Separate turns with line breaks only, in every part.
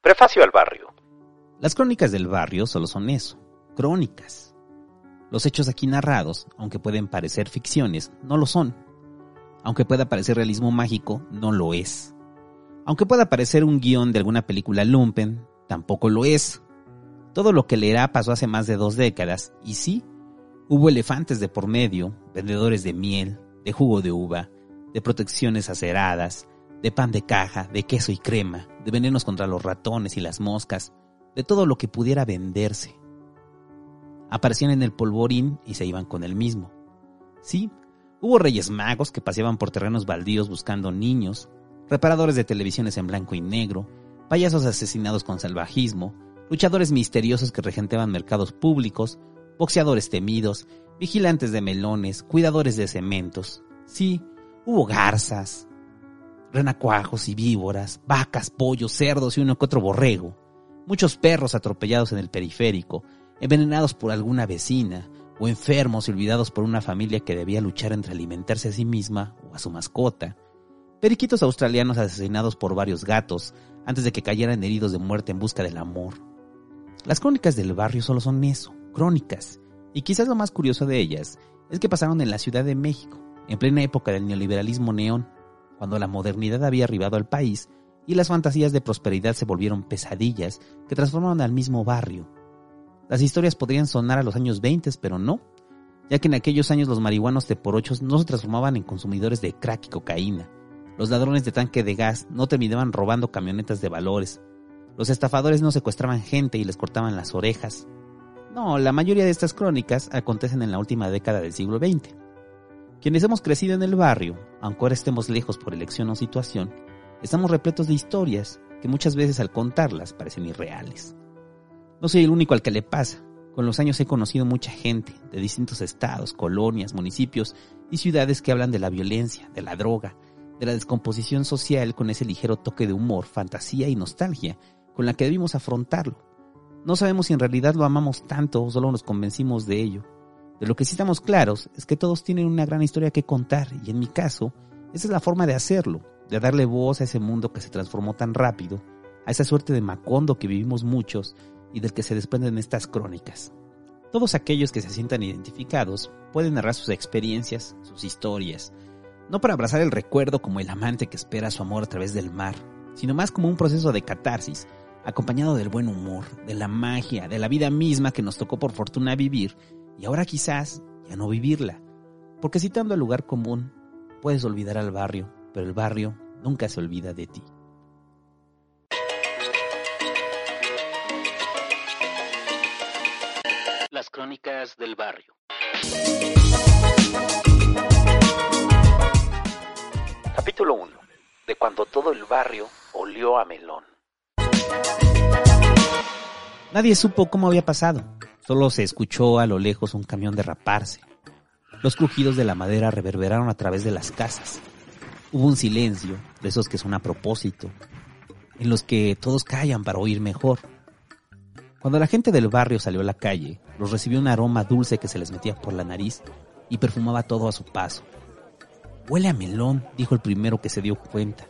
Prefacio al barrio.
Las crónicas del barrio solo son eso, crónicas. Los hechos aquí narrados, aunque pueden parecer ficciones, no lo son. Aunque pueda parecer realismo mágico, no lo es. Aunque pueda parecer un guion de alguna película lumpen, tampoco lo es. Todo lo que leerá pasó hace más de dos décadas, y sí, hubo elefantes de por medio, vendedores de miel, de jugo de uva, de protecciones aceradas, de pan de caja, de queso y crema, de venenos contra los ratones y las moscas, de todo lo que pudiera venderse. Aparecían en el polvorín y se iban con el mismo. Sí, hubo reyes magos que paseaban por terrenos baldíos buscando niños, reparadores de televisiones en blanco y negro, payasos asesinados con salvajismo, luchadores misteriosos que regenteaban mercados públicos, boxeadores temidos, vigilantes de melones, cuidadores de cementos. Sí, hubo garzas, renacuajos y víboras, vacas, pollos, cerdos y uno que otro borrego, muchos perros atropellados en el periférico, envenenados por alguna vecina, o enfermos y olvidados por una familia que debía luchar entre alimentarse a sí misma o a su mascota, periquitos australianos asesinados por varios gatos antes de que cayeran heridos de muerte en busca del amor. Las crónicas del barrio solo son eso, crónicas, y quizás lo más curioso de ellas es que pasaron en la Ciudad de México, en plena época del neoliberalismo neón, cuando la modernidad había arribado al país y las fantasías de prosperidad se volvieron pesadillas que transformaron al mismo barrio. Las historias podrían sonar a los años 20, pero no, ya que en aquellos años los marihuanos de no se transformaban en consumidores de crack y cocaína. Los ladrones de tanque de gas no terminaban robando camionetas de valores. Los estafadores no secuestraban gente y les cortaban las orejas. No, la mayoría de estas crónicas acontecen en la última década del siglo XX. Quienes hemos crecido en el barrio, aunque ahora estemos lejos por elección o situación, estamos repletos de historias que muchas veces al contarlas parecen irreales. No soy el único al que le pasa. Con los años he conocido mucha gente de distintos estados, colonias, municipios y ciudades que hablan de la violencia, de la droga, de la descomposición social con ese ligero toque de humor, fantasía y nostalgia con la que debimos afrontarlo. No sabemos si en realidad lo amamos tanto o solo nos convencimos de ello. De lo que sí estamos claros es que todos tienen una gran historia que contar y en mi caso, esa es la forma de hacerlo, de darle voz a ese mundo que se transformó tan rápido, a esa suerte de Macondo que vivimos muchos y del que se desprenden estas crónicas. Todos aquellos que se sientan identificados pueden narrar sus experiencias, sus historias, no para abrazar el recuerdo como el amante que espera su amor a través del mar, sino más como un proceso de catarsis, acompañado del buen humor, de la magia, de la vida misma que nos tocó por fortuna vivir y ahora quizás ya no vivirla. Porque citando el lugar común, puedes olvidar al barrio, pero el barrio nunca se olvida de ti.
Las crónicas del barrio. Capítulo 1. De cuando todo el barrio olió a melón.
Nadie supo cómo había pasado. Solo se escuchó a lo lejos un camión derraparse. Los crujidos de la madera reverberaron a través de las casas. Hubo un silencio, de esos que son a propósito, en los que todos callan para oír mejor. Cuando la gente del barrio salió a la calle, los recibió un aroma dulce que se les metía por la nariz y perfumaba todo a su paso. Huele a melón, dijo el primero que se dio cuenta.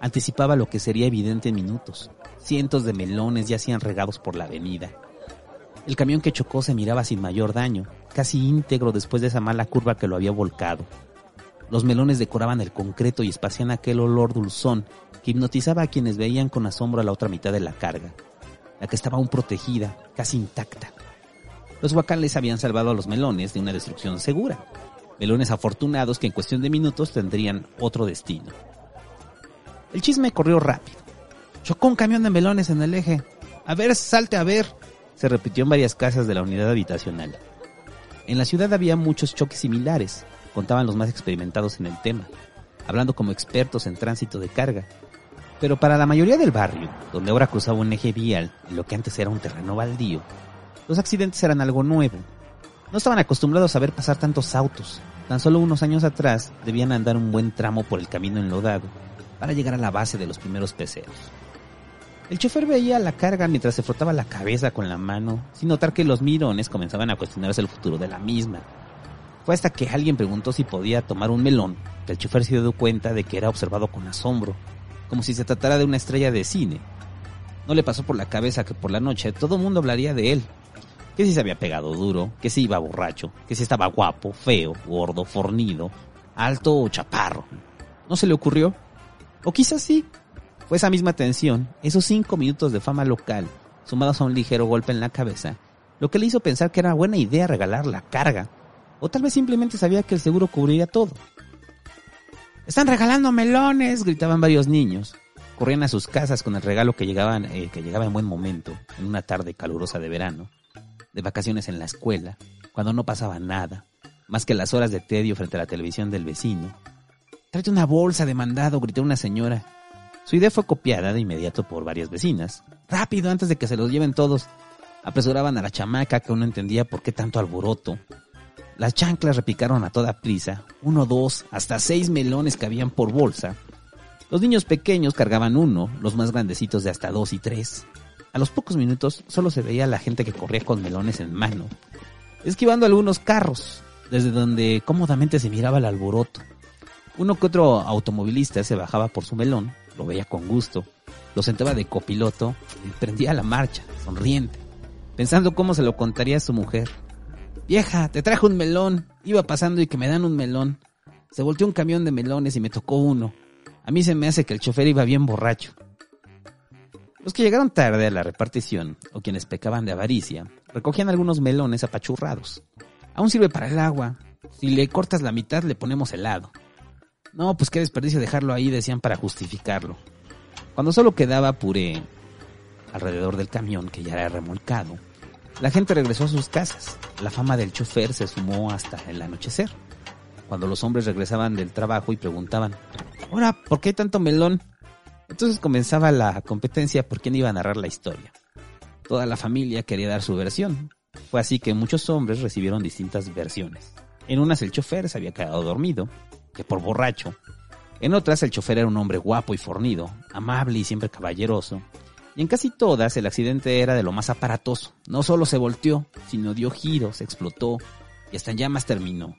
Anticipaba lo que sería evidente en minutos. Cientos de melones yacían regados por la avenida. El camión que chocó se miraba sin mayor daño, casi íntegro después de esa mala curva que lo había volcado. Los melones decoraban el concreto y esparcían aquel olor dulzón que hipnotizaba a quienes veían con asombro a la otra mitad de la carga, la que estaba aún protegida, casi intacta. Los guacales habían salvado a los melones de una destrucción segura, melones afortunados que en cuestión de minutos tendrían otro destino. El chisme corrió rápido. Chocó un camión de melones en el eje. A ver, salte a ver, se repitió en varias casas de la unidad habitacional. En la ciudad había muchos choques similares, contaban los más experimentados en el tema, hablando como expertos en tránsito de carga. Pero para la mayoría del barrio, donde ahora cruzaba un eje vial en lo que antes era un terreno baldío, los accidentes eran algo nuevo. No estaban acostumbrados a ver pasar tantos autos. Tan solo unos años atrás debían andar un buen tramo por el camino enlodado para llegar a la base de los primeros peceros. El chofer veía la carga mientras se frotaba la cabeza con la mano, sin notar que los mirones comenzaban a cuestionarse el futuro de la misma. Fue hasta que alguien preguntó si podía tomar un melón, que el chofer se dio cuenta de que era observado con asombro como si se tratara de una estrella de cine. No le pasó por la cabeza que por la noche todo el mundo hablaría de él. Que si se había pegado duro, que si iba borracho, que si estaba guapo, feo, gordo, fornido, alto o chaparro. ¿No se le ocurrió? O quizás sí. Fue esa misma tensión, esos cinco minutos de fama local, sumados a un ligero golpe en la cabeza, lo que le hizo pensar que era buena idea regalar la carga. O tal vez simplemente sabía que el seguro cubriría todo. Están regalando melones, gritaban varios niños. Corrían a sus casas con el regalo que, llegaban, eh, que llegaba en buen momento, en una tarde calurosa de verano, de vacaciones en la escuela, cuando no pasaba nada, más que las horas de tedio frente a la televisión del vecino. Tráete una bolsa de mandado, gritó una señora. Su idea fue copiada de inmediato por varias vecinas. Rápido, antes de que se los lleven todos. Apresuraban a la chamaca que no entendía por qué tanto alboroto. Las chanclas repicaron a toda prisa, uno, dos, hasta seis melones cabían por bolsa. Los niños pequeños cargaban uno, los más grandecitos de hasta dos y tres. A los pocos minutos solo se veía la gente que corría con melones en mano, esquivando algunos carros, desde donde cómodamente se miraba el alboroto. Uno que otro automovilista se bajaba por su melón, lo veía con gusto, lo sentaba de copiloto y prendía la marcha, sonriente, pensando cómo se lo contaría a su mujer. Vieja, te trajo un melón. Iba pasando y que me dan un melón. Se volteó un camión de melones y me tocó uno. A mí se me hace que el chofer iba bien borracho. Los que llegaron tarde a la repartición, o quienes pecaban de avaricia, recogían algunos melones apachurrados. Aún sirve para el agua. Si le cortas la mitad, le ponemos helado. No, pues qué desperdicio dejarlo ahí, decían para justificarlo. Cuando solo quedaba puré alrededor del camión que ya era remolcado, la gente regresó a sus casas. La fama del chofer se sumó hasta el anochecer. Cuando los hombres regresaban del trabajo y preguntaban, ahora, ¿por qué hay tanto melón? Entonces comenzaba la competencia por quién iba a narrar la historia. Toda la familia quería dar su versión. Fue así que muchos hombres recibieron distintas versiones. En unas el chofer se había quedado dormido, que por borracho. En otras el chofer era un hombre guapo y fornido, amable y siempre caballeroso, y en casi todas el accidente era de lo más aparatoso. No solo se volteó, sino dio giros, explotó y hasta en llamas terminó.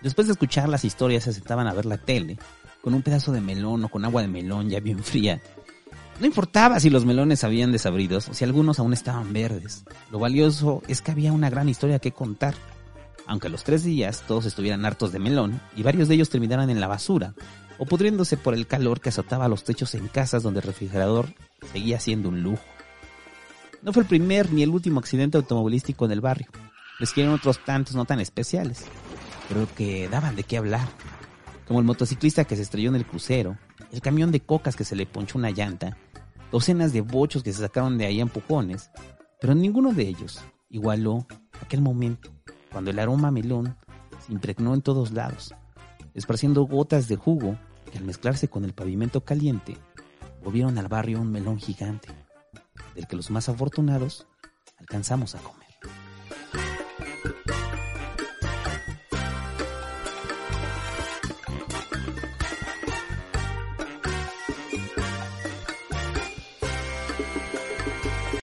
Después de escuchar las historias se sentaban a ver la tele, con un pedazo de melón o con agua de melón ya bien fría. No importaba si los melones habían desabridos o si algunos aún estaban verdes. Lo valioso es que había una gran historia que contar. Aunque los tres días todos estuvieran hartos de melón y varios de ellos terminaran en la basura, o pudriéndose por el calor que azotaba los techos en casas donde el refrigerador seguía siendo un lujo. No fue el primer ni el último accidente automovilístico en el barrio. Les quieren otros tantos no tan especiales, pero que daban de qué hablar. Como el motociclista que se estrelló en el crucero, el camión de cocas que se le ponchó una llanta, docenas de bochos que se sacaron de ahí a empujones, pero ninguno de ellos igualó aquel momento cuando el aroma melón se impregnó en todos lados, esparciendo gotas de jugo que al mezclarse con el pavimento caliente, volvieron al barrio un melón gigante, del que los más afortunados alcanzamos a comer.